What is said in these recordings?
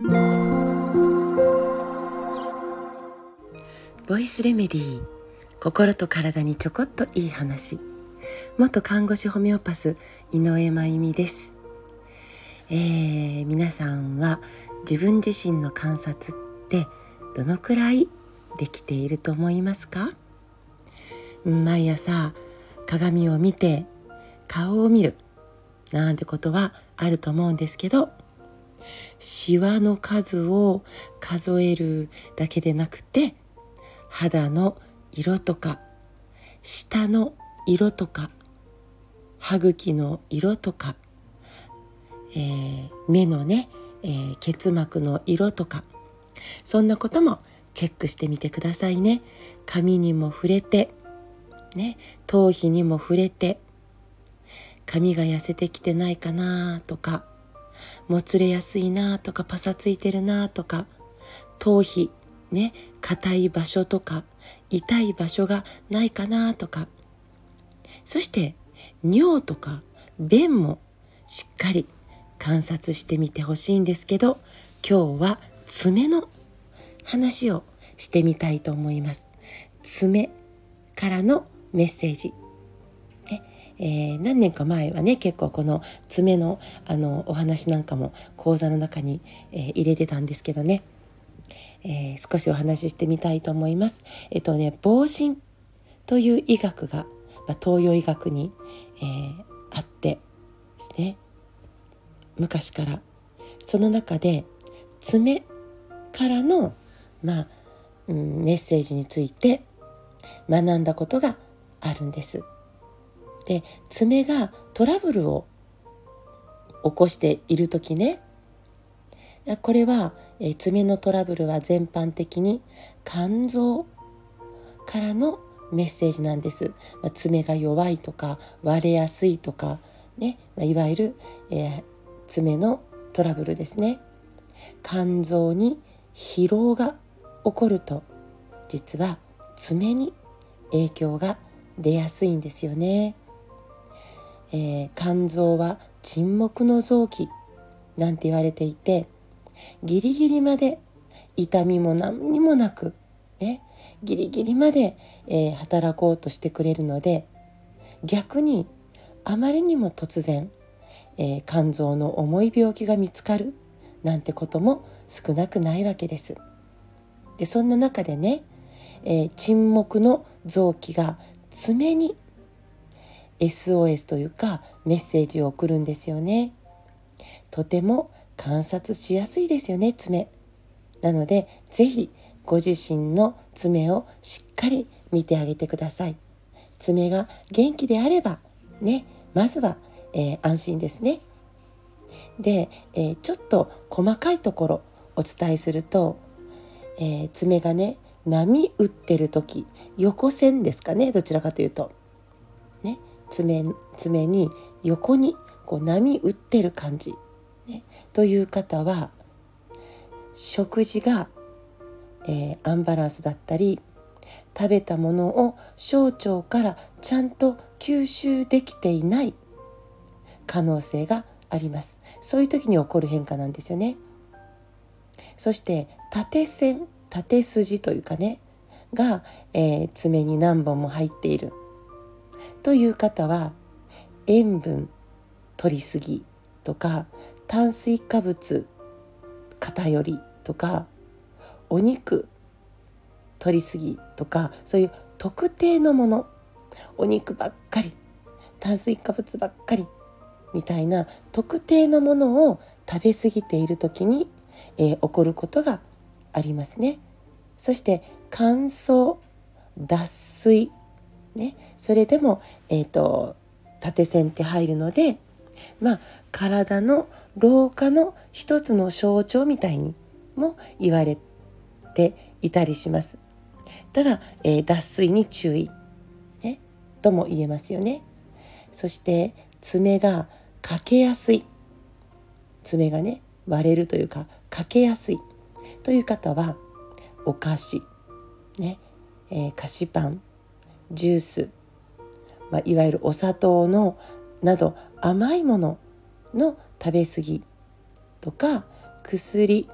ボイスレメディー心と体にちょこっといい話。元看護師ホメオパス井上真由美です、えー、皆さんは自分自身の観察ってどのくらいできていると思いますか？毎朝鏡を見て顔を見るなんてことはあると思うんですけどシワの数を数えるだけでなくて肌の色とか舌の色とか歯茎の色とか、えー、目のね、えー、結膜の色とかそんなこともチェックしてみてくださいね。髪にも触れてね頭皮にも触れて髪が痩せてきてないかなとかもつれやすいなとかパサついてるなとか頭皮ね硬い場所とか痛い場所がないかなとか。そして尿とか便もしっかり観察してみてほしいんですけど今日は爪の話をしてみたいと思います。爪からのメッセージ。えー、何年か前はね結構この爪のあのお話なんかも講座の中に、えー、入れてたんですけどね、えー、少しお話ししてみたいと思います。えっとね防疹という医学が、まあ、東洋医学に、えあってですね昔からその中で爪からの、まあうん、メッセージについて学んだことがあるんです。で爪がトラブルを起こしている時ね。これは、え爪のトラブルは全般的に肝臓からのメッセージなんです、まあ、爪が弱いとか割れやすいとかね、まあ、いわゆる、えー、爪のトラブルですね。肝臓に疲労が起こると実は爪に影響が出やすいんですよね。えー、肝臓は沈黙の臓器なんて言われていてギリギリまで痛みも何にもなく、ね、ギリギリまで、えー、働こうとしてくれるので逆にあまりにも突然、えー、肝臓の重い病気が見つかるなんてことも少なくないわけです。でそんな中でね、えー、沈黙の臓器が爪に SOS というかメッセージを送るんですよね。とても観察しやすいですよね爪。なので是非ご自身の爪をしっかり見てあげてください。爪が元気であればねまずは、えー、安心ですね。で、えー、ちょっと細かいところお伝えすると、えー、爪がね波打ってる時横線ですかねどちらかというと。爪爪に横にこう波打ってる感じ、ね、という方は食事が、えー、アンバランスだったり食べたものを小腸からちゃんと吸収できていない可能性があります。そういう時に起こる変化なんですよね。そして縦線縦筋というかねが、えー、爪に何本も入っている。という方は塩分取りすぎとか炭水化物偏りとかお肉取りすぎとかそういう特定のものお肉ばっかり炭水化物ばっかりみたいな特定のものを食べ過ぎている時に、えー、起こることがありますね。そして乾燥脱水ね、それでも、えーと、縦線って入るので、まあ、体の老化の一つの象徴みたいにも言われていたりします。ただ、えー、脱水に注意、ね、とも言えますよね。そして爪が欠けやすい爪がね割れるというか欠けやすいという方はお菓子、ねえー、菓子パンジュース、まあ、いわゆるお砂糖のなど甘いものの食べ過ぎとか薬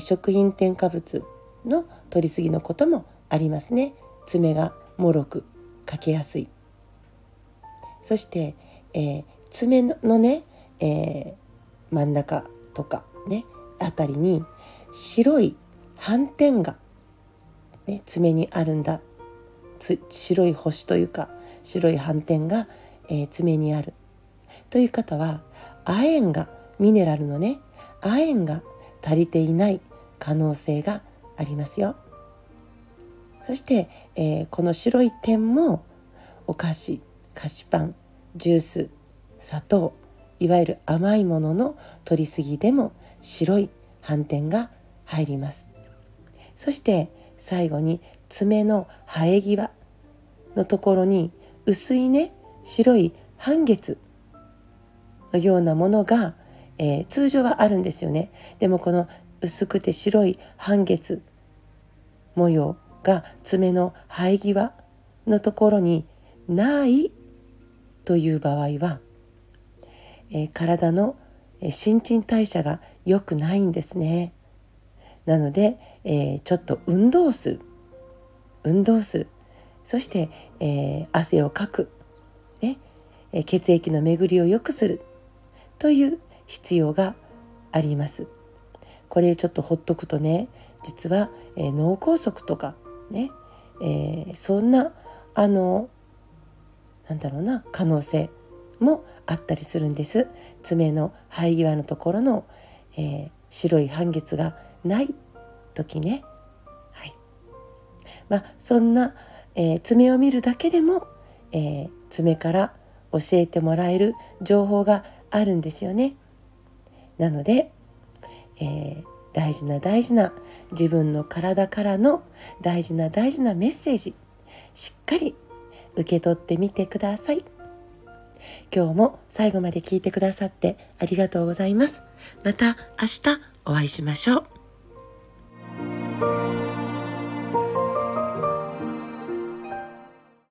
食品添加物の取りすぎのこともありますね。爪がもろくかけやすい。そして、えー、爪のね、えー、真ん中とかねあたりに白い斑点が、ね、爪にあるんだ白い星というか白い斑点が、えー、爪にあるという方は亜鉛がミネラルのね亜鉛が足りていない可能性がありますよ。そして、えー、この白い点もお菓子菓子パンジュース砂糖いわゆる甘いものの取りすぎでも白い斑点が入りますそして最後に爪の生え際のところに薄いね白い半月のようなものが、えー、通常はあるんですよねでもこの薄くて白い半月模様が爪の生え際のところにないという場合は、えー、体の新陳代謝が良くないんですね。なので、えー、ちょっと運動する運動する。そして、えー、汗をかく、ね。え血液の巡りを良くする。という必要があります。これちょっとほっとくとね実は、え脳梗塞とかね、えそんなあのなんだろうな可能性もあったりするんです。爪の生え際のところの、え、白い半月がない時ね。まあそんな、えー、爪を見るだけでも、えー、爪から教えてもらえる情報があるんですよねなので、えー、大事な大事な自分の体からの大事な大事なメッセージしっかり受け取ってみてください。今日も最後まで聞いてくださってありがとうございます。また明日お会いしましょう。